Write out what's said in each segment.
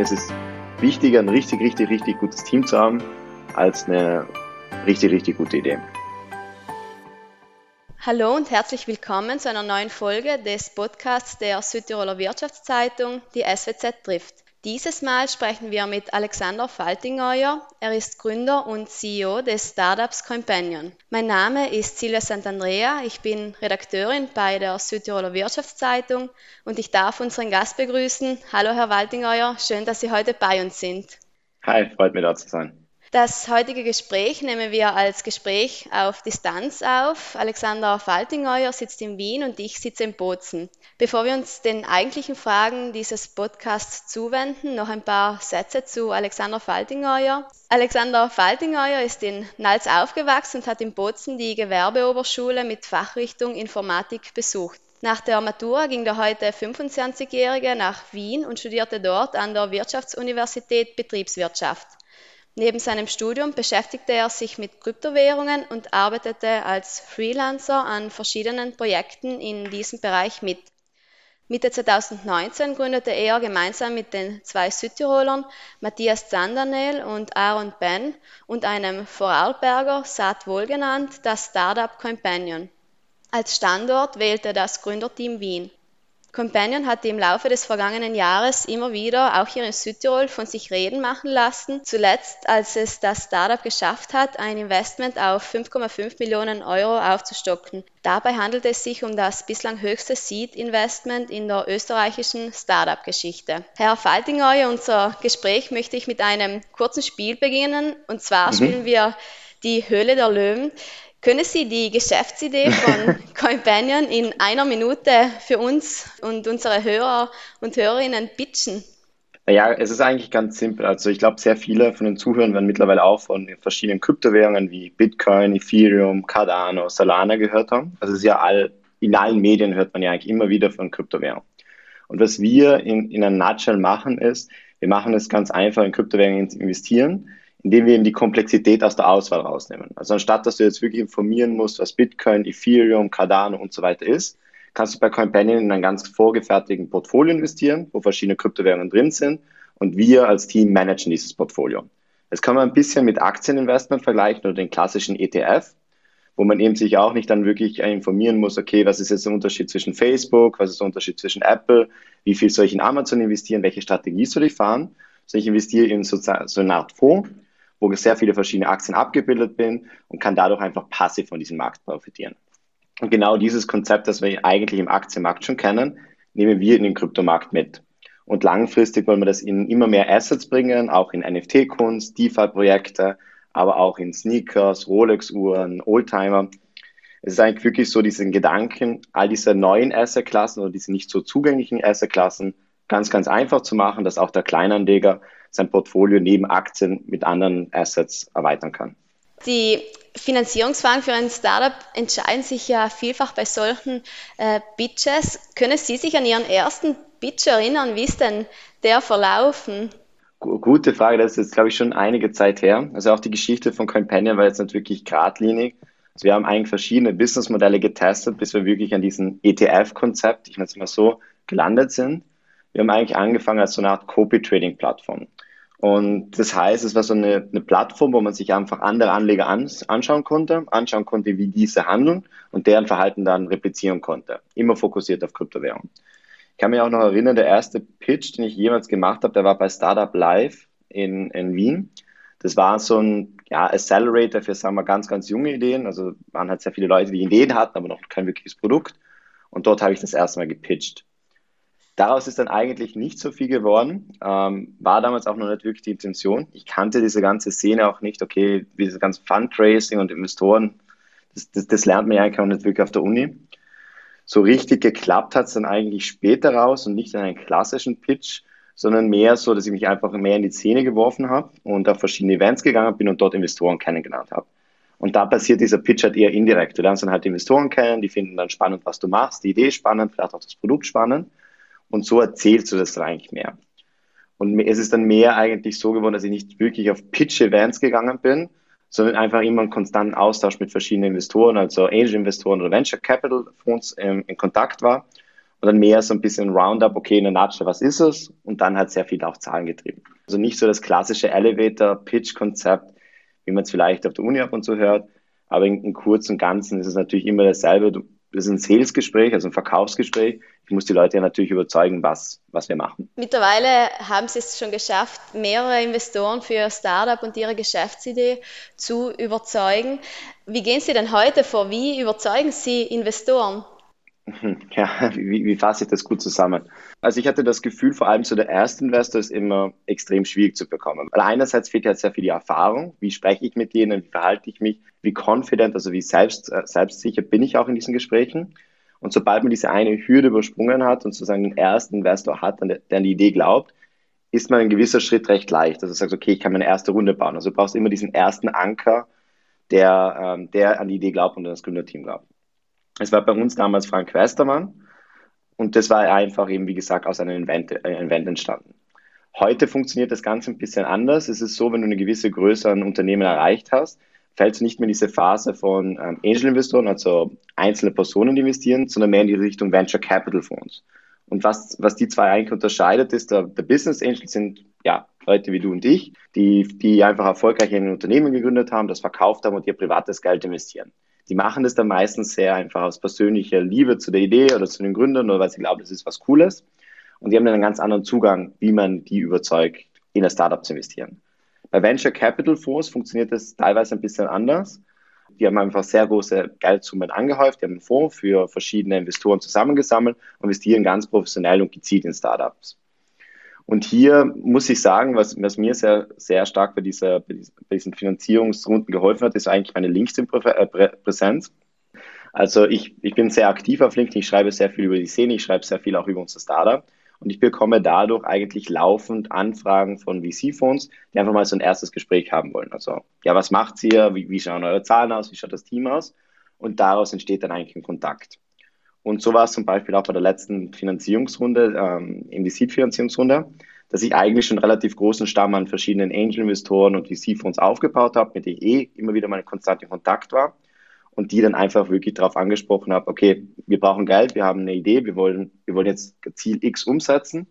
ist es wichtiger, ein richtig, richtig, richtig gutes Team zu haben, als eine richtig, richtig gute Idee. Hallo und herzlich willkommen zu einer neuen Folge des Podcasts der Südtiroler Wirtschaftszeitung, die SWZ trifft. Dieses Mal sprechen wir mit Alexander Faltingeuer. Er ist Gründer und CEO des Startups Companion. Mein Name ist Silvia Santandrea. Ich bin Redakteurin bei der Südtiroler Wirtschaftszeitung und ich darf unseren Gast begrüßen. Hallo, Herr Faltingeuer. Schön, dass Sie heute bei uns sind. Hi, freut mich da zu sein. Das heutige Gespräch nehmen wir als Gespräch auf Distanz auf. Alexander Faltingeuer sitzt in Wien und ich sitze in Bozen. Bevor wir uns den eigentlichen Fragen dieses Podcasts zuwenden, noch ein paar Sätze zu Alexander Faltingeuer. Alexander Faltingeuer ist in Nals aufgewachsen und hat in Bozen die Gewerbeoberschule mit Fachrichtung Informatik besucht. Nach der Matura ging der heute 25-Jährige nach Wien und studierte dort an der Wirtschaftsuniversität Betriebswirtschaft. Neben seinem Studium beschäftigte er sich mit Kryptowährungen und arbeitete als Freelancer an verschiedenen Projekten in diesem Bereich mit. Mitte 2019 gründete er gemeinsam mit den zwei Südtirolern Matthias Zandernel und Aaron Ben und einem Vorarlberger, Saat wohlgenannt, das Startup Companion. Als Standort wählte das Gründerteam Wien. Companion hatte im Laufe des vergangenen Jahres immer wieder, auch hier in Südtirol, von sich reden machen lassen. Zuletzt, als es das Startup geschafft hat, ein Investment auf 5,5 Millionen Euro aufzustocken. Dabei handelt es sich um das bislang höchste Seed-Investment in der österreichischen Startup-Geschichte. Herr Faltingeuer, unser Gespräch möchte ich mit einem kurzen Spiel beginnen. Und zwar mhm. spielen wir die Höhle der Löwen. Können Sie die Geschäftsidee von Companion in einer Minute für uns und unsere Hörer und Hörerinnen pitchen? Ja, es ist eigentlich ganz simpel. Also ich glaube, sehr viele von den Zuhörern werden mittlerweile auch von verschiedenen Kryptowährungen wie Bitcoin, Ethereum, Cardano, Solana gehört haben. Also es ist ja all, in allen Medien hört man ja eigentlich immer wieder von Kryptowährungen. Und was wir in, in einer Nutshell machen ist, wir machen es ganz einfach, in Kryptowährungen zu investieren indem wir eben die Komplexität aus der Auswahl rausnehmen. Also anstatt, dass du jetzt wirklich informieren musst, was Bitcoin, Ethereum, Cardano und so weiter ist, kannst du bei Companion in einen ganz vorgefertigten Portfolio investieren, wo verschiedene Kryptowährungen drin sind und wir als Team managen dieses Portfolio. Das kann man ein bisschen mit Aktieninvestment vergleichen oder den klassischen ETF, wo man eben sich auch nicht dann wirklich informieren muss, okay, was ist jetzt der Unterschied zwischen Facebook, was ist der Unterschied zwischen Apple, wie viel soll ich in Amazon investieren, welche Strategie soll ich fahren, sondern ich investiere in so, so eine Art Fonds, wo sehr viele verschiedene Aktien abgebildet bin und kann dadurch einfach passiv von diesem Markt profitieren. Und genau dieses Konzept, das wir eigentlich im Aktienmarkt schon kennen, nehmen wir in den Kryptomarkt mit. Und langfristig wollen wir das in immer mehr Assets bringen, auch in NFT-Kunst, DeFi-Projekte, aber auch in Sneakers, Rolex-Uhren, Oldtimer. Es ist eigentlich wirklich so diesen Gedanken, all diese neuen Asset-Klassen oder diese nicht so zugänglichen Asset-Klassen ganz, ganz einfach zu machen, dass auch der Kleinanleger sein Portfolio neben Aktien mit anderen Assets erweitern kann. Die Finanzierungsfragen für ein Startup entscheiden sich ja vielfach bei solchen äh, Pitches. Können Sie sich an Ihren ersten Pitch erinnern? Wie ist denn der verlaufen? Gute Frage, das ist jetzt, glaube ich, schon einige Zeit her. Also auch die Geschichte von Companion war jetzt nicht wirklich geradlinig. Also wir haben eigentlich verschiedene Businessmodelle getestet, bis wir wirklich an diesem ETF-Konzept, ich nenne es mal so, gelandet sind. Wir haben eigentlich angefangen als so eine Art Copy-Trading-Plattform. Und das heißt, es war so eine, eine Plattform, wo man sich einfach andere Anleger ans, anschauen konnte, anschauen konnte, wie diese handeln und deren Verhalten dann replizieren konnte. Immer fokussiert auf Kryptowährung. Ich kann mich auch noch erinnern, der erste Pitch, den ich jemals gemacht habe, der war bei Startup Live in, in Wien. Das war so ein ja, Accelerator für, sagen wir, ganz, ganz junge Ideen. Also waren halt sehr viele Leute, die Ideen hatten, aber noch kein wirkliches Produkt. Und dort habe ich das erste Mal gepitcht. Daraus ist dann eigentlich nicht so viel geworden. Ähm, war damals auch noch nicht wirklich die Intention. Ich kannte diese ganze Szene auch nicht. Okay, dieses ganze Fundraising und Investoren, das, das, das lernt man ja eigentlich auch nicht wirklich auf der Uni. So richtig geklappt hat es dann eigentlich später raus und nicht in einen klassischen Pitch, sondern mehr so, dass ich mich einfach mehr in die Szene geworfen habe und auf verschiedene Events gegangen bin und dort Investoren kennengelernt habe. Und da passiert dieser Pitch halt eher indirekt. Du lernst dann halt Investoren kennen, die finden dann spannend, was du machst, die Idee spannend, vielleicht auch das Produkt spannend. Und so erzählst du das eigentlich mehr. Und es ist dann mehr eigentlich so geworden, dass ich nicht wirklich auf Pitch-Events gegangen bin, sondern einfach immer einen konstanten Austausch mit verschiedenen Investoren, also Angel-Investoren oder Venture Capital Fonds ähm, in Kontakt war und dann mehr so ein bisschen Roundup, okay, in der Nutshell, was ist es? Und dann halt sehr viel auch Zahlen getrieben. Also nicht so das klassische Elevator-Pitch-Konzept, wie man es vielleicht auf der Uni ab und zu hört, aber in, in kurz und Ganzen ist es natürlich immer dasselbe. Du, das ist ein Sales-Gespräch, also ein Verkaufsgespräch. Ich muss die Leute ja natürlich überzeugen, was, was wir machen. Mittlerweile haben Sie es schon geschafft, mehrere Investoren für Ihr Startup und Ihre Geschäftsidee zu überzeugen. Wie gehen Sie denn heute vor? Wie überzeugen Sie Investoren? Ja, wie, wie fasse ich das gut zusammen? Also ich hatte das Gefühl, vor allem so der erste Investor ist immer extrem schwierig zu bekommen. Weil einerseits fehlt ja sehr viel die Erfahrung. Wie spreche ich mit denen? Wie verhalte ich mich? Wie confident, also wie selbst, äh, selbstsicher bin ich auch in diesen Gesprächen? Und sobald man diese eine Hürde übersprungen hat und sozusagen den ersten Investor hat, der an die Idee glaubt, ist man ein gewisser Schritt recht leicht. Also du sagst, okay, ich kann meine erste Runde bauen. Also du brauchst immer diesen ersten Anker, der, ähm, der an die Idee glaubt und an das Gründerteam glaubt. Es war bei uns damals Frank Westermann und das war einfach eben, wie gesagt, aus einem Event, äh, entstanden. Heute funktioniert das Ganze ein bisschen anders. Es ist so, wenn du eine gewisse Größe an Unternehmen erreicht hast, fällst du nicht mehr in diese Phase von ähm, Angel-Investoren, also einzelne Personen investieren, sondern mehr in die Richtung Venture Capital Fonds. Und was, was die zwei eigentlich unterscheidet, ist, der, der Business Angels sind ja Leute wie du und ich, die, die einfach erfolgreich ein Unternehmen gegründet haben, das verkauft haben und ihr privates Geld investieren die machen das dann meistens sehr einfach aus persönlicher Liebe zu der Idee oder zu den Gründern oder weil sie glauben, das ist was Cooles. Und die haben dann einen ganz anderen Zugang, wie man die überzeugt, in ein Startup zu investieren. Bei Venture Capital Fonds funktioniert das teilweise ein bisschen anders. Die haben einfach sehr große Geldsummen angehäuft, die haben einen Fonds für verschiedene Investoren zusammengesammelt und investieren ganz professionell und gezielt in Startups. Und hier muss ich sagen, was, was mir sehr, sehr stark bei, dieser, bei diesen Finanzierungsrunden geholfen hat, ist eigentlich meine LinkedIn-Präsenz. Also ich, ich bin sehr aktiv auf LinkedIn, ich schreibe sehr viel über die Szene, ich schreibe sehr viel auch über unser Startup. Und ich bekomme dadurch eigentlich laufend Anfragen von VC-Fonds, die einfach mal so ein erstes Gespräch haben wollen. Also, ja, was macht ihr? Wie, wie schauen eure Zahlen aus? Wie schaut das Team aus? Und daraus entsteht dann eigentlich ein Kontakt. Und so war es zum Beispiel auch bei der letzten Finanzierungsrunde, ähm, in die Seed-Finanzierungsrunde, dass ich eigentlich schon relativ großen Stamm an verschiedenen Angel-Investoren und VC-Fonds aufgebaut habe, mit denen ich eh immer wieder mal konstant in Kontakt war und die dann einfach wirklich darauf angesprochen habe, okay, wir brauchen Geld, wir haben eine Idee, wir wollen, wir wollen jetzt Ziel X umsetzen.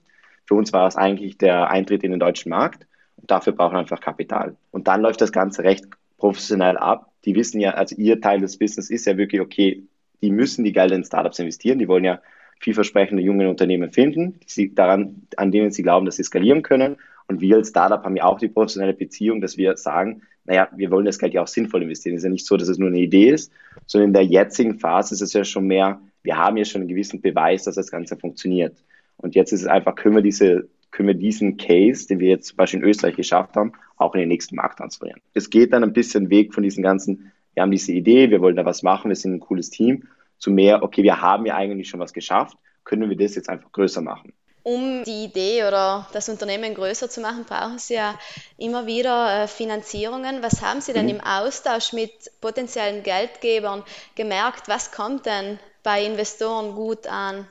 Für uns war es eigentlich der Eintritt in den deutschen Markt und dafür brauchen wir einfach Kapital. Und dann läuft das Ganze recht professionell ab. Die wissen ja, also ihr Teil des Business ist ja wirklich, okay, die müssen die Gelder in Startups investieren. Die wollen ja vielversprechende junge Unternehmen finden, sie daran, an denen sie glauben, dass sie skalieren können. Und wir als Startup haben ja auch die professionelle Beziehung, dass wir sagen, naja, wir wollen das Geld ja auch sinnvoll investieren. Es ist ja nicht so, dass es nur eine Idee ist, sondern in der jetzigen Phase ist es ja schon mehr, wir haben ja schon einen gewissen Beweis, dass das Ganze funktioniert. Und jetzt ist es einfach, können wir diese können wir diesen Case, den wir jetzt zum Beispiel in Österreich geschafft haben, auch in den nächsten Markt transferieren. Es geht dann ein bisschen weg von diesen ganzen wir haben diese Idee, wir wollen da was machen, wir sind ein cooles Team, zu mehr, okay, wir haben ja eigentlich schon was geschafft, können wir das jetzt einfach größer machen. Um die Idee oder das Unternehmen größer zu machen, brauchen Sie ja immer wieder äh, Finanzierungen. Was haben Sie denn mhm. im Austausch mit potenziellen Geldgebern gemerkt? Was kommt denn bei Investoren gut an?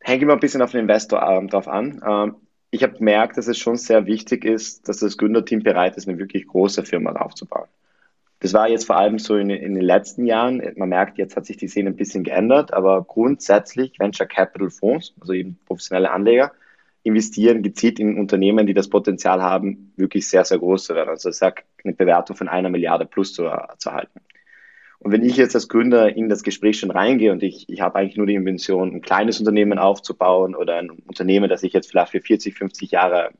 Hängt immer ein bisschen auf den Investor ähm, drauf an. Ähm, ich habe gemerkt, dass es schon sehr wichtig ist, dass das Gründerteam bereit ist, eine wirklich große Firma aufzubauen. Das war jetzt vor allem so in, in, den letzten Jahren. Man merkt, jetzt hat sich die Szene ein bisschen geändert, aber grundsätzlich Venture Capital Fonds, also eben professionelle Anleger, investieren gezielt in Unternehmen, die das Potenzial haben, wirklich sehr, sehr groß zu werden. Also ich sage, eine Bewertung von einer Milliarde plus zu, zu erhalten. Und wenn ich jetzt als Gründer in das Gespräch schon reingehe und ich, ich habe eigentlich nur die Intention, ein kleines Unternehmen aufzubauen oder ein Unternehmen, das ich jetzt vielleicht für 40, 50 Jahre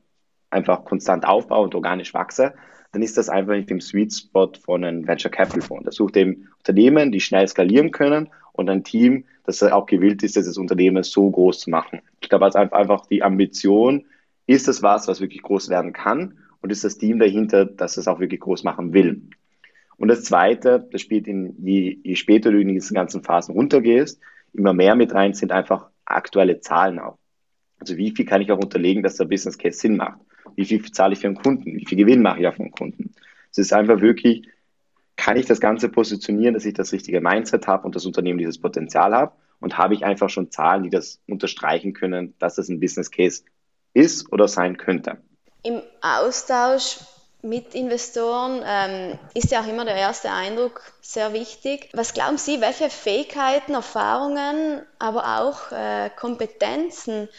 einfach konstant aufbaue und organisch wachse, dann ist das einfach nicht im Sweet Spot von einem Venture Capital Fonds. Das sucht eben Unternehmen, die schnell skalieren können und ein Team, das auch gewillt ist, dieses Unternehmen so groß zu machen. Ich glaube, als einfach die Ambition, ist das was, was wirklich groß werden kann und ist das Team dahinter, dass es auch wirklich groß machen will. Und das Zweite, das spielt in, je, je später du in diesen ganzen Phasen runtergehst, immer mehr mit rein, sind einfach aktuelle Zahlen auch. Also wie viel kann ich auch unterlegen, dass der Business Case Sinn macht? Wie viel zahle ich für einen Kunden? Wie viel Gewinn mache ich auf einen Kunden? Es ist einfach wirklich, kann ich das Ganze positionieren, dass ich das richtige Mindset habe und das Unternehmen dieses Potenzial habe? Und habe ich einfach schon Zahlen, die das unterstreichen können, dass das ein Business Case ist oder sein könnte? Im Austausch mit Investoren ähm, ist ja auch immer der erste Eindruck sehr wichtig. Was glauben Sie, welche Fähigkeiten, Erfahrungen, aber auch äh, Kompetenzen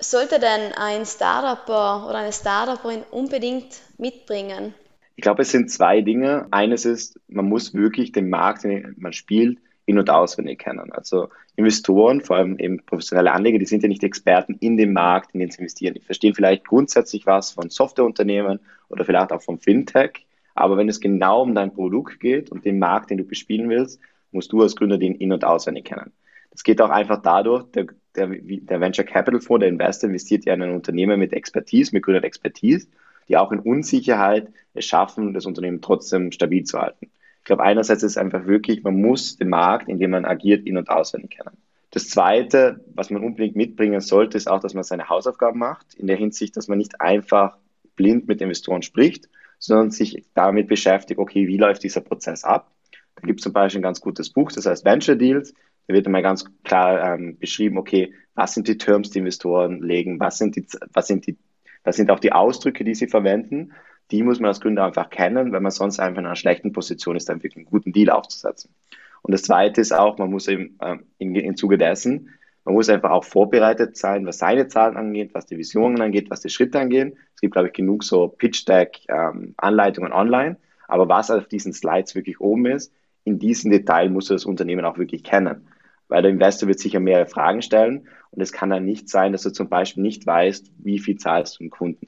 sollte denn ein Startupper oder eine Startupperin unbedingt mitbringen? Ich glaube, es sind zwei Dinge. Eines ist, man muss wirklich den Markt, den man spielt, in- und auswendig kennen. Also Investoren, vor allem eben professionelle Anleger, die sind ja nicht Experten in dem Markt, in den sie investieren. Die verstehen vielleicht grundsätzlich was von Softwareunternehmen oder vielleicht auch vom Fintech. Aber wenn es genau um dein Produkt geht und den Markt, den du bespielen willst, musst du als Gründer den in- und auswendig kennen. Das geht auch einfach dadurch, der, der, der Venture Capital Fonds, der Investor investiert ja in ein Unternehmen mit Expertise, mit grüner Expertise, die auch in Unsicherheit es schaffen, das Unternehmen trotzdem stabil zu halten glaube, einerseits ist es einfach wirklich, man muss den Markt, in dem man agiert, in- und auswendig kennen. Das Zweite, was man unbedingt mitbringen sollte, ist auch, dass man seine Hausaufgaben macht, in der Hinsicht, dass man nicht einfach blind mit Investoren spricht, sondern sich damit beschäftigt, okay, wie läuft dieser Prozess ab? Da gibt es zum Beispiel ein ganz gutes Buch, das heißt Venture Deals. Da wird einmal ganz klar ähm, beschrieben, okay, was sind die Terms, die Investoren legen, was sind die, was sind die, was sind auch die Ausdrücke, die sie verwenden die muss man als Gründer einfach kennen, weil man sonst einfach in einer schlechten Position ist, dann wirklich einen guten Deal aufzusetzen. Und das Zweite ist auch, man muss eben äh, im, im Zuge dessen, man muss einfach auch vorbereitet sein, was seine Zahlen angeht, was die Visionen angeht, was die Schritte angeht. Es gibt, glaube ich, genug so Pitch-Deck-Anleitungen ähm, online. Aber was auf diesen Slides wirklich oben ist, in diesem Detail musst du das Unternehmen auch wirklich kennen. Weil der Investor wird sicher mehrere Fragen stellen und es kann dann nicht sein, dass du zum Beispiel nicht weißt, wie viel zahlst du dem Kunden.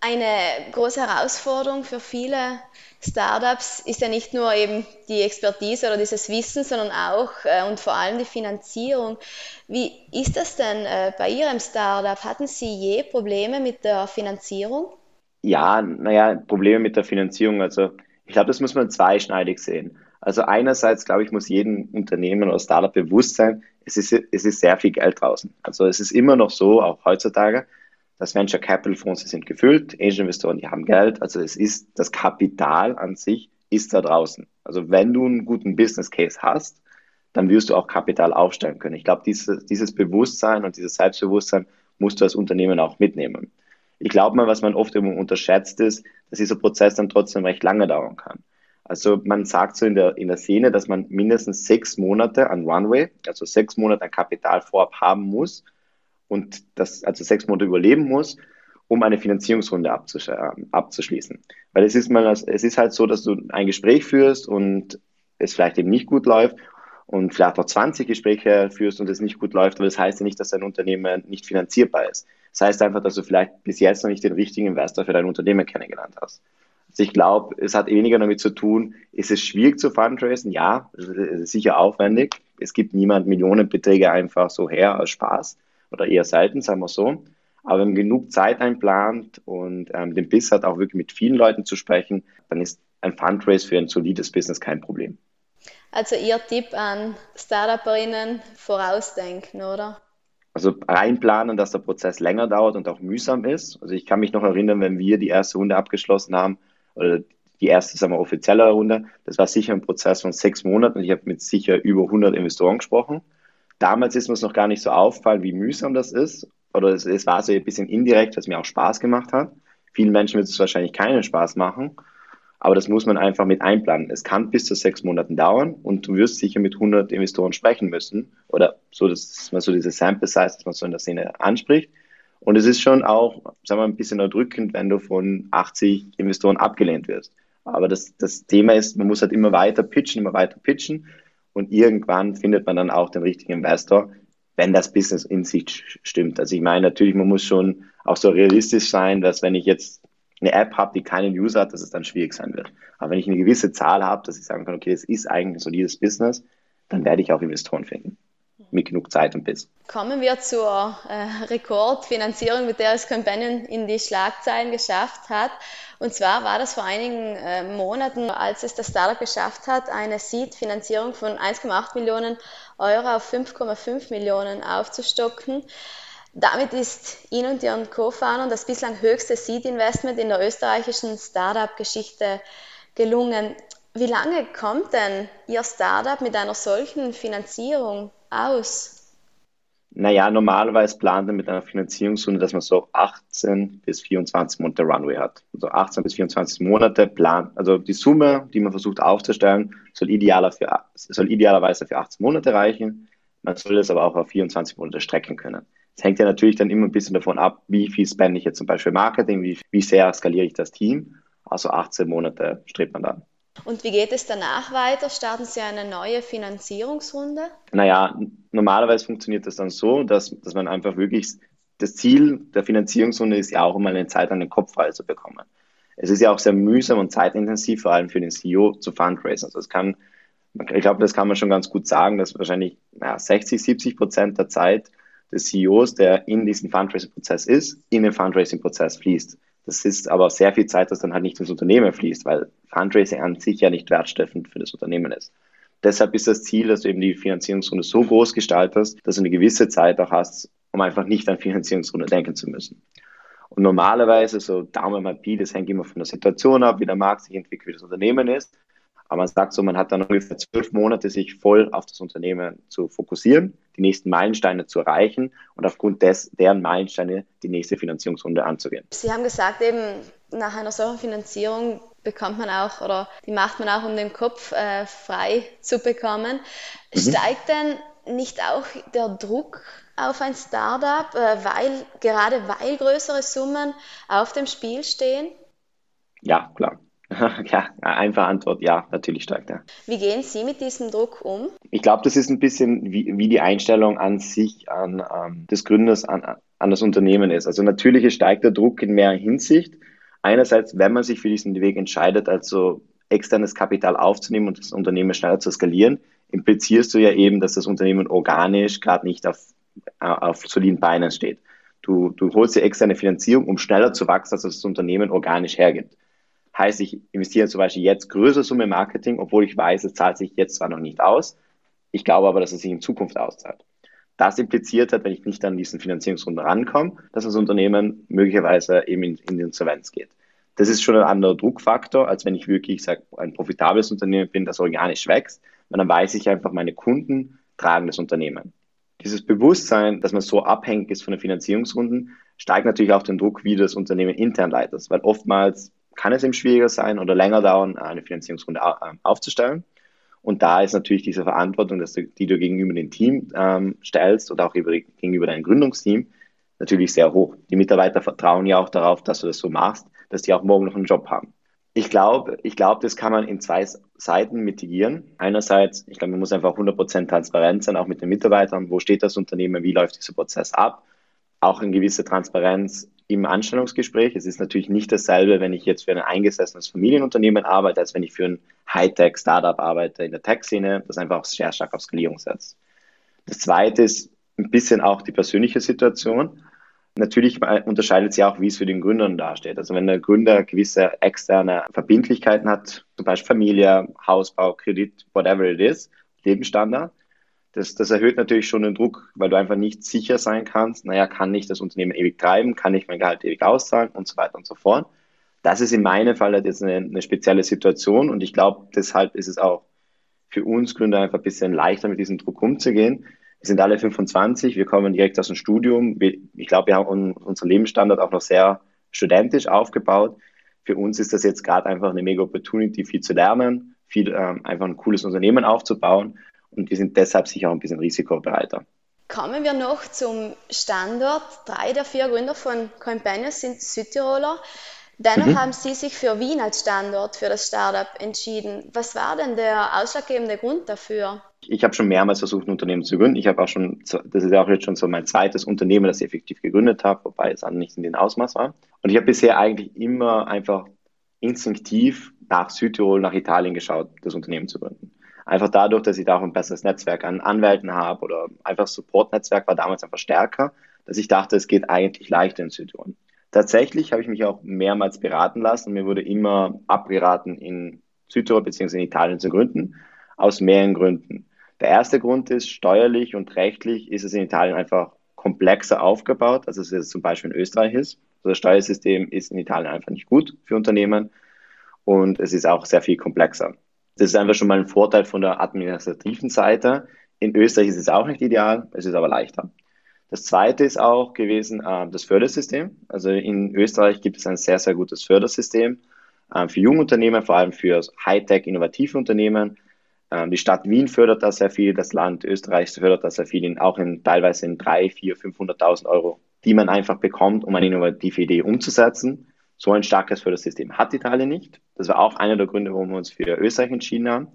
Eine große Herausforderung für viele Startups ist ja nicht nur eben die Expertise oder dieses Wissen, sondern auch äh, und vor allem die Finanzierung. Wie ist das denn äh, bei Ihrem Startup? Hatten Sie je Probleme mit der Finanzierung? Ja, naja, Probleme mit der Finanzierung. Also ich glaube, das muss man zweischneidig sehen. Also einerseits, glaube ich, muss jedem Unternehmen oder Startup bewusst sein, es ist, es ist sehr viel Geld draußen. Also es ist immer noch so, auch heutzutage, das Venture Capital Fonds sind gefüllt, Angel Investoren, die haben Geld. Also es ist, das Kapital an sich ist da draußen. Also wenn du einen guten Business Case hast, dann wirst du auch Kapital aufstellen können. Ich glaube, dieses, dieses Bewusstsein und dieses Selbstbewusstsein musst du als Unternehmen auch mitnehmen. Ich glaube mal, was man oft immer unterschätzt ist, dass dieser Prozess dann trotzdem recht lange dauern kann. Also man sagt so in der, in der Szene, dass man mindestens sechs Monate an Runway, also sechs Monate an Kapital vorab haben muss, und das also sechs Monate überleben muss, um eine Finanzierungsrunde abzusch äh, abzuschließen. Weil es ist, mal, es ist halt so, dass du ein Gespräch führst und es vielleicht eben nicht gut läuft und vielleicht noch 20 Gespräche führst und es nicht gut läuft, aber das heißt ja nicht, dass dein Unternehmen nicht finanzierbar ist. Das heißt einfach, dass du vielleicht bis jetzt noch nicht den richtigen Investor für dein Unternehmen kennengelernt hast. Also ich glaube, es hat weniger damit zu tun, ist es schwierig zu fundraisen? Ja, es ist sicher aufwendig. Es gibt niemand Millionenbeträge einfach so her aus Spaß oder eher selten, sagen wir so. Aber wenn man genug Zeit einplant und ähm, den Biss hat, auch wirklich mit vielen Leuten zu sprechen, dann ist ein Fundraise für ein solides Business kein Problem. Also Ihr Tipp an Startuperinnen, vorausdenken, oder? Also reinplanen, dass der Prozess länger dauert und auch mühsam ist. Also ich kann mich noch erinnern, wenn wir die erste Runde abgeschlossen haben, oder die erste, sagen wir, offizielle Runde, das war sicher ein Prozess von sechs Monaten ich habe mit sicher über 100 Investoren gesprochen. Damals ist mir es noch gar nicht so auffallen, wie mühsam das ist. Oder es, es war so ein bisschen indirekt, was mir auch Spaß gemacht hat. Vielen Menschen wird es wahrscheinlich keinen Spaß machen. Aber das muss man einfach mit einplanen. Es kann bis zu sechs Monaten dauern und du wirst sicher mit 100 Investoren sprechen müssen. Oder so, dass man so diese Sample Size, dass man so in der Szene anspricht. Und es ist schon auch, sagen wir, ein bisschen erdrückend, wenn du von 80 Investoren abgelehnt wirst. Aber das, das Thema ist, man muss halt immer weiter pitchen, immer weiter pitchen und irgendwann findet man dann auch den richtigen Investor, wenn das Business in sich stimmt. Also ich meine natürlich, man muss schon auch so realistisch sein, dass wenn ich jetzt eine App habe, die keinen User hat, dass es dann schwierig sein wird. Aber wenn ich eine gewisse Zahl habe, dass ich sagen kann, okay, das ist eigentlich ein solides Business, dann werde ich auch Investoren finden. Mit genug Zeit und Biss. Kommen wir zur äh, Rekordfinanzierung, mit der es Companion in die Schlagzeilen geschafft hat. Und zwar war das vor einigen äh, Monaten, als es das Startup geschafft hat, eine Seed-Finanzierung von 1,8 Millionen Euro auf 5,5 Millionen aufzustocken. Damit ist Ihnen und Ihren Co-Foundern das bislang höchste Seed-Investment in der österreichischen Startup-Geschichte gelungen. Wie lange kommt denn Ihr Startup mit einer solchen Finanzierung aus? Naja, normalerweise plant man mit einer Finanzierungsrunde, dass man so 18 bis 24 Monate Runway hat. Also 18 bis 24 Monate plant, also die Summe, die man versucht aufzustellen, soll, idealer für, soll idealerweise für 18 Monate reichen. Man soll das aber auch auf 24 Monate strecken können. Es hängt ja natürlich dann immer ein bisschen davon ab, wie viel spende ich jetzt zum Beispiel Marketing, wie, wie sehr skaliere ich das Team. Also 18 Monate strebt man dann. Und wie geht es danach weiter? Starten Sie eine neue Finanzierungsrunde? Naja, normalerweise funktioniert das dann so, dass, dass man einfach wirklich, das Ziel der Finanzierungsrunde ist ja auch immer eine Zeit an den Kopf frei zu bekommen. Es ist ja auch sehr mühsam und zeitintensiv, vor allem für den CEO zu fundraisen. Also es kann, ich glaube, das kann man schon ganz gut sagen, dass wahrscheinlich naja, 60, 70 Prozent der Zeit des CEOs, der in diesem Fundraising-Prozess ist, in den Fundraising-Prozess fließt. Das ist aber sehr viel Zeit, das dann halt nicht ins Unternehmen fließt, weil Fundraising an sich ja nicht wertstiftend für das Unternehmen ist. Deshalb ist das Ziel, dass du eben die Finanzierungsrunde so groß gestaltest, dass du eine gewisse Zeit auch hast, um einfach nicht an Finanzierungsrunde denken zu müssen. Und normalerweise, so Daumen mal Pi, das hängt immer von der Situation ab, wie der Markt sich entwickelt, wie das Unternehmen ist. Aber man sagt so, man hat dann ungefähr zwölf Monate, sich voll auf das Unternehmen zu fokussieren, die nächsten Meilensteine zu erreichen und aufgrund des, deren Meilensteine die nächste Finanzierungsrunde anzugehen. Sie haben gesagt, eben nach einer solchen Finanzierung bekommt man auch oder die macht man auch, um den Kopf äh, frei zu bekommen. Mhm. Steigt denn nicht auch der Druck auf ein Startup, äh, weil, gerade weil größere Summen auf dem Spiel stehen? Ja, klar. Ja, einfache Antwort, ja, natürlich steigt er. Wie gehen Sie mit diesem Druck um? Ich glaube, das ist ein bisschen wie, wie die Einstellung an sich, an ähm, des Gründers, an, an das Unternehmen ist. Also natürlich steigt der Druck in mehr Hinsicht. Einerseits, wenn man sich für diesen Weg entscheidet, also externes Kapital aufzunehmen und das Unternehmen schneller zu skalieren, implizierst du ja eben, dass das Unternehmen organisch gerade nicht auf, äh, auf soliden Beinen steht. Du, du holst dir externe Finanzierung, um schneller zu wachsen, als das Unternehmen organisch hergibt. Heißt, ich investiere zum Beispiel jetzt größere Summe Marketing, obwohl ich weiß, es zahlt sich jetzt zwar noch nicht aus. Ich glaube aber, dass es sich in Zukunft auszahlt. Das impliziert hat, wenn ich nicht an diesen Finanzierungsrunden rankomme, dass das Unternehmen möglicherweise eben in, in die Insolvenz geht. Das ist schon ein anderer Druckfaktor, als wenn ich wirklich sage, ein profitables Unternehmen bin, das organisch wächst. Und dann weiß ich einfach, meine Kunden tragen das Unternehmen. Dieses Bewusstsein, dass man so abhängig ist von den Finanzierungsrunden, steigt natürlich auch den Druck, wie das Unternehmen intern leitet. Weil oftmals kann es eben schwieriger sein oder länger dauern, eine Finanzierungsrunde ähm, aufzustellen. Und da ist natürlich diese Verantwortung, dass du, die du gegenüber dem Team ähm, stellst oder auch über, gegenüber deinem Gründungsteam, natürlich sehr hoch. Die Mitarbeiter vertrauen ja auch darauf, dass du das so machst, dass die auch morgen noch einen Job haben. Ich glaube, ich glaube, das kann man in zwei Seiten mitigieren. Einerseits, ich glaube, man muss einfach 100% transparent sein, auch mit den Mitarbeitern. Wo steht das Unternehmen? Wie läuft dieser Prozess ab? Auch eine gewisse Transparenz im Anstellungsgespräch. Es ist natürlich nicht dasselbe, wenn ich jetzt für ein eingesessenes Familienunternehmen arbeite, als wenn ich für ein Hightech-Startup arbeite in der Tech-Szene, das einfach sehr stark auf Skalierung setzt. Das zweite ist ein bisschen auch die persönliche Situation. Natürlich unterscheidet sich auch, wie es für den Gründer dasteht. Also wenn der Gründer gewisse externe Verbindlichkeiten hat, zum Beispiel Familie, Hausbau, Kredit, whatever it is, Lebensstandard, das, das erhöht natürlich schon den Druck, weil du einfach nicht sicher sein kannst, naja, kann ich das Unternehmen ewig treiben, kann ich mein Gehalt ewig auszahlen und so weiter und so fort. Das ist in meinem Fall halt jetzt eine, eine spezielle Situation und ich glaube, deshalb ist es auch für uns Gründer einfach ein bisschen leichter, mit diesem Druck umzugehen. Wir sind alle 25, wir kommen direkt aus dem Studium. Ich glaube, wir haben unseren Lebensstandard auch noch sehr studentisch aufgebaut. Für uns ist das jetzt gerade einfach eine mega Opportunity, viel zu lernen, viel ähm, einfach ein cooles Unternehmen aufzubauen und wir sind deshalb sicher auch ein bisschen risikobereiter. Kommen wir noch zum Standort. Drei der vier Gründer von Companions sind Südtiroler. Dennoch mhm. haben Sie sich für Wien als Standort für das Startup entschieden. Was war denn der ausschlaggebende Grund dafür? Ich habe schon mehrmals versucht, ein Unternehmen zu gründen. Ich habe auch schon, das ist auch jetzt schon so mein zweites Unternehmen, das ich effektiv gegründet habe, wobei es nicht in den Ausmaß war. Und ich habe bisher eigentlich immer einfach instinktiv nach Südtirol, nach Italien geschaut, das Unternehmen zu gründen. Einfach dadurch, dass ich da auch ein besseres Netzwerk an Anwälten habe oder einfach Support-Netzwerk war damals einfach stärker, dass ich dachte, es geht eigentlich leichter in Südtirol. Tatsächlich habe ich mich auch mehrmals beraten lassen. Mir wurde immer abgeraten, in Südtirol bzw. in Italien zu gründen, aus mehreren Gründen. Der erste Grund ist, steuerlich und rechtlich ist es in Italien einfach komplexer aufgebaut, als es jetzt zum Beispiel in Österreich ist. Also das Steuersystem ist in Italien einfach nicht gut für Unternehmen und es ist auch sehr viel komplexer. Das ist einfach schon mal ein Vorteil von der administrativen Seite. In Österreich ist es auch nicht ideal, es ist aber leichter. Das zweite ist auch gewesen äh, das Fördersystem. Also in Österreich gibt es ein sehr, sehr gutes Fördersystem äh, für Jungunternehmen, vor allem für Hightech, innovative Unternehmen. Ähm, die Stadt Wien fördert da sehr viel, das Land Österreich fördert da sehr viel, in, auch in teilweise in 3, 4, 500.000 Euro, die man einfach bekommt, um eine innovative Idee umzusetzen. So ein starkes Fördersystem hat Italien nicht. Das war auch einer der Gründe, warum wir uns für Österreich entschieden haben.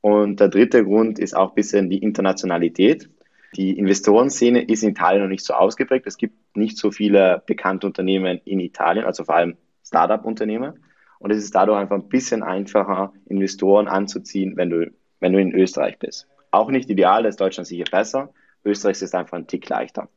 Und der dritte Grund ist auch ein bisschen die Internationalität. Die Investorenszene ist in Italien noch nicht so ausgeprägt. Es gibt nicht so viele bekannte Unternehmen in Italien, also vor allem Startup-Unternehmen. Und es ist dadurch einfach ein bisschen einfacher, Investoren anzuziehen, wenn du, wenn du in Österreich bist. Auch nicht ideal, da ist Deutschland sicher besser. Österreich ist einfach ein Tick leichter.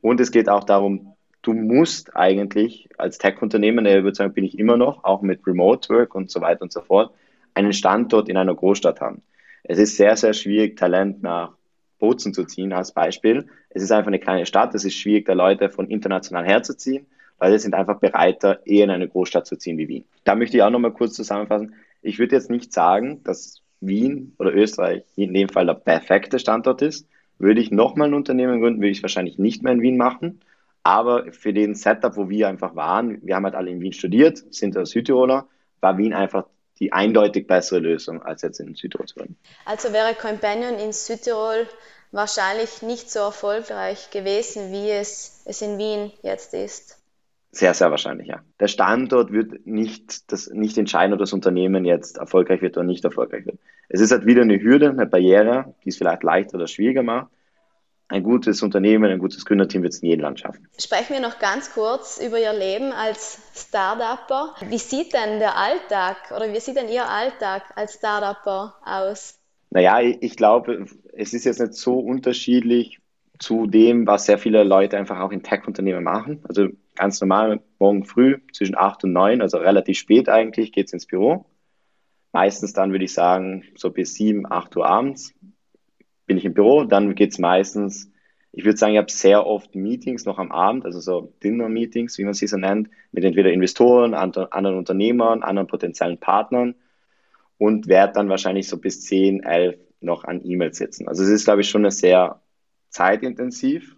Und es geht auch darum, du musst eigentlich als Tech-Unternehmen, der sagen, bin ich immer noch, auch mit Remote Work und so weiter und so fort, einen Standort in einer Großstadt haben. Es ist sehr, sehr schwierig, Talent nach Bozen zu ziehen als Beispiel. Es ist einfach eine kleine Stadt, es ist schwierig, da Leute von international herzuziehen, weil sie sind einfach bereiter, eher in eine Großstadt zu ziehen wie Wien. Da möchte ich auch nochmal kurz zusammenfassen. Ich würde jetzt nicht sagen, dass Wien oder Österreich in dem Fall der perfekte Standort ist. Würde ich nochmal ein Unternehmen gründen, würde ich es wahrscheinlich nicht mehr in Wien machen. Aber für den Setup, wo wir einfach waren, wir haben halt alle in Wien studiert, sind Südtiroler, war Wien einfach die eindeutig bessere Lösung, als jetzt in Südtirol zu werden. Also wäre Companion in Südtirol wahrscheinlich nicht so erfolgreich gewesen, wie es, es in Wien jetzt ist. Sehr, sehr wahrscheinlich, ja. Der Standort wird nicht, das, nicht entscheiden, ob das Unternehmen jetzt erfolgreich wird oder nicht erfolgreich wird. Es ist halt wieder eine Hürde, eine Barriere, die es vielleicht leichter oder schwieriger macht ein gutes Unternehmen, ein gutes Gründerteam wird es in jedem Land schaffen. Sprechen wir noch ganz kurz über Ihr Leben als Startupper. Wie sieht denn der Alltag oder wie sieht denn Ihr Alltag als Startupper aus? Naja, ich glaube, es ist jetzt nicht so unterschiedlich zu dem, was sehr viele Leute einfach auch in Tech-Unternehmen machen. Also ganz normal, morgen früh zwischen 8 und 9, also relativ spät eigentlich, geht es ins Büro. Meistens dann würde ich sagen, so bis 7, 8 Uhr abends bin ich im Büro, dann geht es meistens, ich würde sagen, ich habe sehr oft Meetings noch am Abend, also so Dinner-Meetings, wie man sie so nennt, mit entweder Investoren, anderen Unternehmern, anderen potenziellen Partnern und werde dann wahrscheinlich so bis 10, 11 noch an E-Mails sitzen. Also es ist, glaube ich, schon eine sehr zeitintensiv.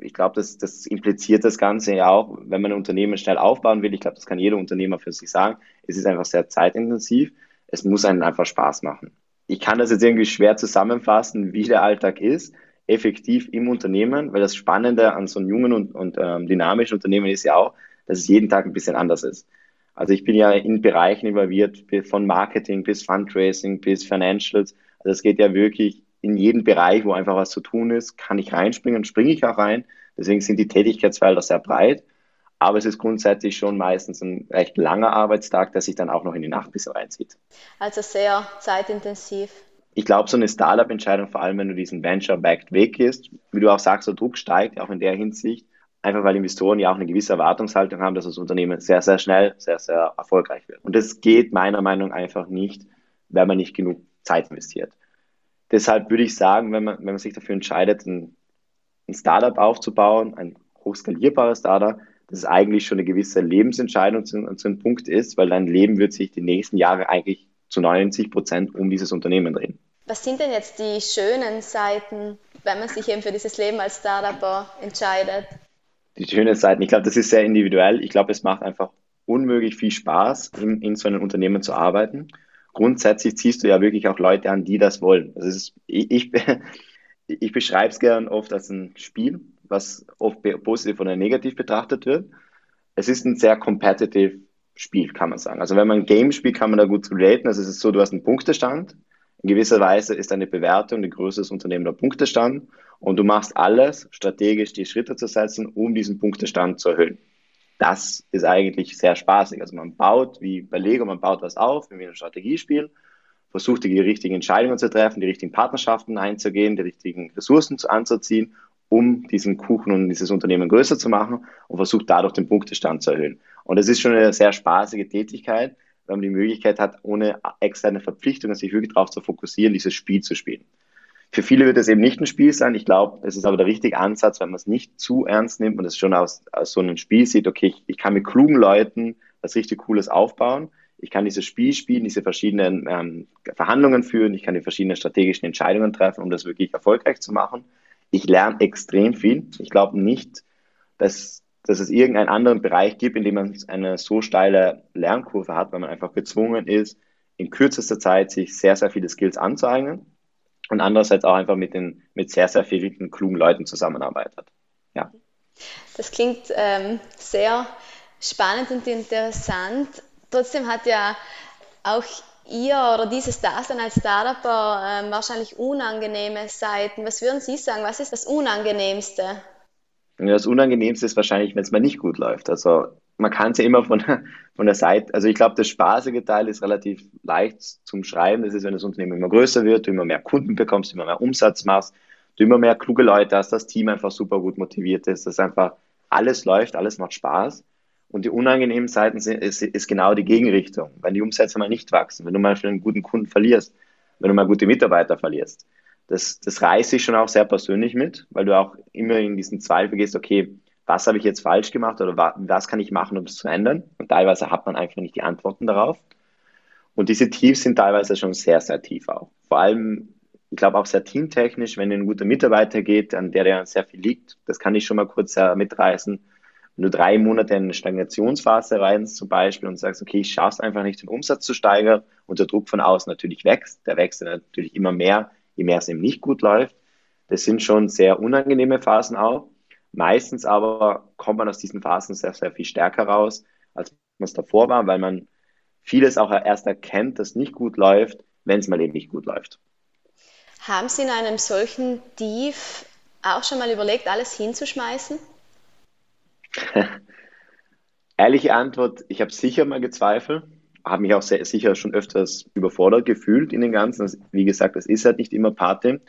Ich glaube, das, das impliziert das Ganze ja auch, wenn man ein Unternehmen schnell aufbauen will. Ich glaube, das kann jeder Unternehmer für sich sagen. Es ist einfach sehr zeitintensiv. Es muss einen einfach Spaß machen ich kann das jetzt irgendwie schwer zusammenfassen, wie der Alltag ist, effektiv im Unternehmen, weil das Spannende an so einem jungen und, und ähm, dynamischen Unternehmen ist ja auch, dass es jeden Tag ein bisschen anders ist. Also ich bin ja in Bereichen involviert, von Marketing bis Fundraising bis Financials. Also es geht ja wirklich in jeden Bereich, wo einfach was zu tun ist, kann ich reinspringen, springe ich auch rein. Deswegen sind die Tätigkeitsfelder sehr breit. Aber es ist grundsätzlich schon meistens ein recht langer Arbeitstag, der sich dann auch noch in die Nacht bis reinzieht. Also sehr zeitintensiv. Ich glaube, so eine Startup-Entscheidung, vor allem wenn du diesen Venture-Backed Weg gehst, wie du auch sagst, der Druck steigt, auch in der Hinsicht, einfach weil Investoren ja auch eine gewisse Erwartungshaltung haben, dass das Unternehmen sehr, sehr schnell, sehr, sehr erfolgreich wird. Und das geht meiner Meinung nach einfach nicht, wenn man nicht genug Zeit investiert. Deshalb würde ich sagen, wenn man, wenn man sich dafür entscheidet, ein, ein Startup aufzubauen, ein hochskalierbares Startup, dass es eigentlich schon eine gewisse Lebensentscheidung zu, zu einem Punkt ist, weil dein Leben wird sich die nächsten Jahre eigentlich zu 90 Prozent um dieses Unternehmen drehen. Was sind denn jetzt die schönen Seiten, wenn man sich eben für dieses Leben als Startupper entscheidet? Die schönen Seiten, ich glaube, das ist sehr individuell. Ich glaube, es macht einfach unmöglich viel Spaß, in, in so einem Unternehmen zu arbeiten. Grundsätzlich ziehst du ja wirklich auch Leute an, die das wollen. Also ist, ich, ich, ich beschreibe es gern oft als ein Spiel was oft positiv oder negativ betrachtet wird. Es ist ein sehr competitive Spiel, kann man sagen. Also wenn man ein Game spielt, kann man da gut relaten. Also es ist so, du hast einen Punktestand. In gewisser Weise ist eine Bewertung die Größe des Unternehmens der Punktestand und du machst alles, strategisch die Schritte zu setzen, um diesen Punktestand zu erhöhen. Das ist eigentlich sehr spaßig. Also man baut, wie bei Lego, man baut was auf, wie wir ein Strategiespiel, versucht die richtigen Entscheidungen zu treffen, die richtigen Partnerschaften einzugehen, die richtigen Ressourcen anzuziehen um diesen Kuchen und dieses Unternehmen größer zu machen und versucht dadurch den Punktestand zu erhöhen. Und es ist schon eine sehr spaßige Tätigkeit, weil man die Möglichkeit hat, ohne externe Verpflichtungen sich wirklich darauf zu fokussieren, dieses Spiel zu spielen. Für viele wird es eben nicht ein Spiel sein. Ich glaube, es ist aber der richtige Ansatz, wenn man es nicht zu ernst nimmt und es schon aus, aus so einem Spiel sieht, okay, ich, ich kann mit klugen Leuten was richtig Cooles aufbauen. Ich kann dieses Spiel spielen, diese verschiedenen ähm, Verhandlungen führen, ich kann die verschiedenen strategischen Entscheidungen treffen, um das wirklich erfolgreich zu machen Ich lerne extrem viel. Ich glaube nicht, dass, dass es irgendeinen anderen Bereich gibt, in dem man eine so steile Lernkurve hat, weil man einfach gezwungen ist, in kürzester Zeit sich sehr, sehr viele Skills anzueignen und andererseits auch einfach mit, den, mit sehr, sehr vielen klugen Leuten zusammenarbeitet. Ja. Das klingt ähm, sehr spannend und interessant. Trotzdem hat ja auch ihr oder dieses Dasein als Startupper ähm, wahrscheinlich unangenehme Seiten. Was würden Sie sagen? Was ist das Unangenehmste? Das Unangenehmste ist wahrscheinlich, wenn es mal nicht gut läuft. Also man kann es ja immer von, von der Seite, also ich glaube, das spaßige Teil ist relativ leicht zum Schreiben. Das ist, wenn das Unternehmen immer größer wird, du immer mehr Kunden bekommst, immer mehr Umsatz machst, du immer mehr kluge Leute hast, das Team einfach super gut motiviert ist, dass einfach alles läuft, alles macht Spaß. Und die unangenehmen Seiten sind, ist, ist genau die Gegenrichtung. Wenn die Umsätze mal nicht wachsen, wenn du mal einen guten Kunden verlierst, wenn du mal gute Mitarbeiter verlierst. Das, das reißt sich schon auch sehr persönlich mit, weil du auch immer in diesen Zweifel gehst, okay, was habe ich jetzt falsch gemacht oder was, kann ich machen, um es zu ändern? Und teilweise hat man einfach nicht die Antworten darauf. Und diese Tiefs sind teilweise schon sehr, sehr tief auch. Vor allem, ich glaube auch sehr teamtechnisch, wenn ein guter Mitarbeiter geht, an der der sehr viel liegt, das kann ich schon mal kurz äh, mitreißen wenn du drei Monate in eine Stagnationsphase reinst zum Beispiel und sagst, okay, ich schaffe es einfach nicht, den Umsatz zu steigern und der Druck von außen natürlich wächst, der wächst natürlich immer mehr, je mehr es eben nicht gut läuft. Das sind schon sehr unangenehme Phasen auch. Meistens aber kommt man aus diesen Phasen sehr, sehr viel stärker raus, als man es davor war, weil man vieles auch erst erkennt, das nicht gut läuft, wenn es mal eben nicht gut läuft. Haben Sie in einem solchen Tief auch schon mal überlegt, alles hinzuschmeißen? Ehrliche Antwort, ich habe sicher mal gezweifelt, habe mich auch sehr, sicher schon öfters überfordert gefühlt in den Ganzen. Wie gesagt, das ist halt nicht immer Party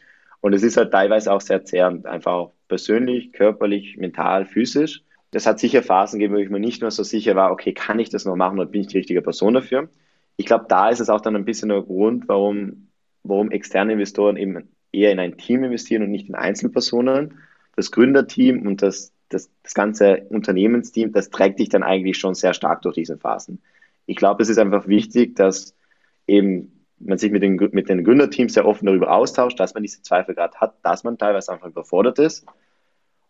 und es ist halt teilweise auch sehr zehrend, einfach auch persönlich, körperlich, mental, physisch. Das hat sicher Phasen gegeben, wo ich mir nicht mehr so sicher war, okay, kann ich das noch machen oder bin ich die richtige Person dafür? Ich glaube, da ist es auch dann ein bisschen der Grund, warum, warum externe Investoren eben eher in ein Team investieren und nicht in Einzelpersonen. Das Gründerteam und das das, das ganze Unternehmensteam, das trägt dich dann eigentlich schon sehr stark durch diese Phasen. Ich glaube, es ist einfach wichtig, dass eben man sich mit den, mit den Gründerteams sehr offen darüber austauscht, dass man diese Zweifel gerade hat, dass man teilweise einfach überfordert ist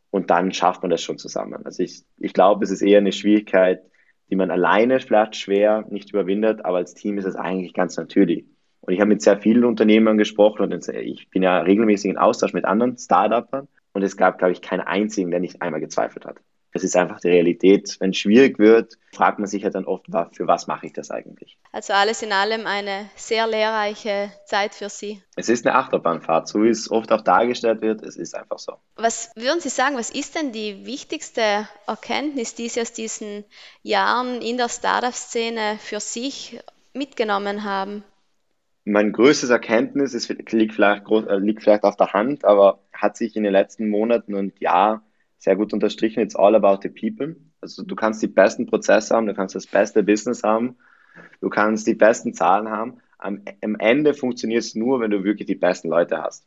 und dann schafft man das schon zusammen. Also ich, ich glaube, es ist eher eine Schwierigkeit, die man alleine vielleicht schwer nicht überwindet, aber als Team ist es eigentlich ganz natürlich. Und ich habe mit sehr vielen Unternehmern gesprochen und ich bin ja regelmäßig in Austausch mit anderen Startuppern und es gab, glaube ich, keinen einzigen, der nicht einmal gezweifelt hat. Das ist einfach die Realität. Wenn es schwierig wird, fragt man sich halt dann oft, für was mache ich das eigentlich? Also alles in allem eine sehr lehrreiche Zeit für Sie. Es ist eine Achterbahnfahrt, so wie es oft auch dargestellt wird. Es ist einfach so. Was würden Sie sagen, was ist denn die wichtigste Erkenntnis, die Sie aus diesen Jahren in der Startup-Szene für sich mitgenommen haben? mein größtes Erkenntnis ist, liegt, vielleicht, äh, liegt vielleicht auf der Hand, aber hat sich in den letzten Monaten und Jahren sehr gut unterstrichen. It's all about the people. Also du kannst die besten Prozesse haben, du kannst das beste Business haben, du kannst die besten Zahlen haben. Am, am Ende funktioniert es nur, wenn du wirklich die besten Leute hast.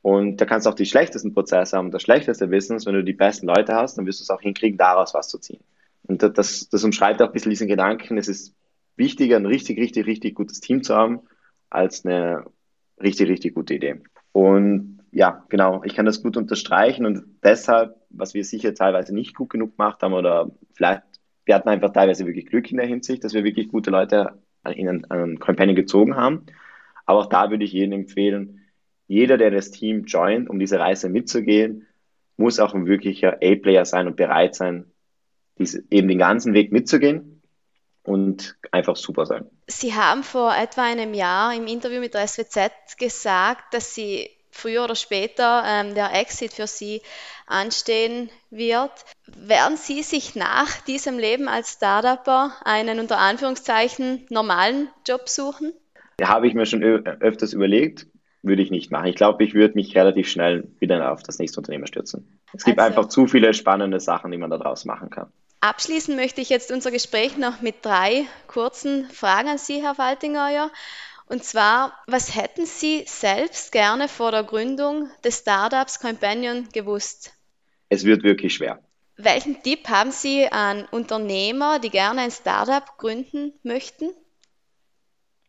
Und da kannst du auch die schlechtesten Prozesse haben, das schlechteste Business. Wenn du die besten Leute hast, dann wirst du es auch hinkriegen, daraus was zu ziehen. Und das, das umschreibt auch ein bisschen diesen Gedanken, es ist wichtiger, ein richtig, richtig, richtig gutes Team zu haben, als eine richtig, richtig gute Idee. Und ja, genau, ich kann das gut unterstreichen und deshalb, was wir sicher teilweise nicht gut genug gemacht haben oder vielleicht, wir hatten einfach teilweise wirklich Glück in der Hinsicht, dass wir wirklich gute Leute in einen, einen gezogen haben. Aber auch da würde ich jedem empfehlen, jeder, der das Team joint, um diese Reise mitzugehen, muss auch ein wirklicher A-Player sein und bereit sein, diese, eben den ganzen Weg mitzugehen und einfach super sein. Sie haben vor etwa einem Jahr im Interview mit der SWZ gesagt, dass Sie früher oder später ähm, der Exit für Sie anstehen wird. Werden Sie sich nach diesem Leben als Startupper einen unter Anführungszeichen normalen Job suchen? Ja, habe ich mir schon öfters überlegt. Würde ich nicht machen. Ich glaube, ich würde mich relativ schnell wieder auf das nächste Unternehmen stürzen. Es gibt also, einfach zu viele spannende Sachen, die man daraus machen kann. Abschließen möchte ich jetzt unser Gespräch noch mit drei kurzen Fragen an Sie, Herr Waltingeuer. Und zwar, was hätten Sie selbst gerne vor der Gründung des Startups Companion gewusst? Es wird wirklich schwer. Welchen Tipp haben Sie an Unternehmer, die gerne ein Startup gründen möchten?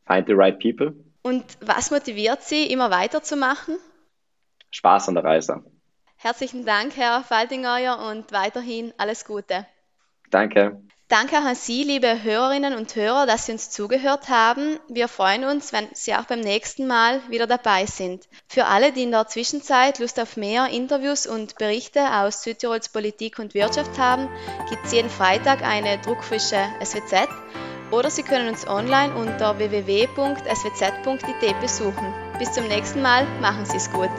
Find the right people. Und was motiviert Sie, immer weiterzumachen? Spaß an der Reise. Herzlichen Dank, Herr Faltingeuer, und weiterhin alles Gute. Danke. Danke auch an Sie, liebe Hörerinnen und Hörer, dass Sie uns zugehört haben. Wir freuen uns, wenn Sie auch beim nächsten Mal wieder dabei sind. Für alle, die in der Zwischenzeit Lust auf mehr Interviews und Berichte aus Südtirols Politik und Wirtschaft haben, gibt es jeden Freitag eine druckfrische SWZ oder Sie können uns online unter www.swz.it besuchen. Bis zum nächsten Mal, machen Sie es gut.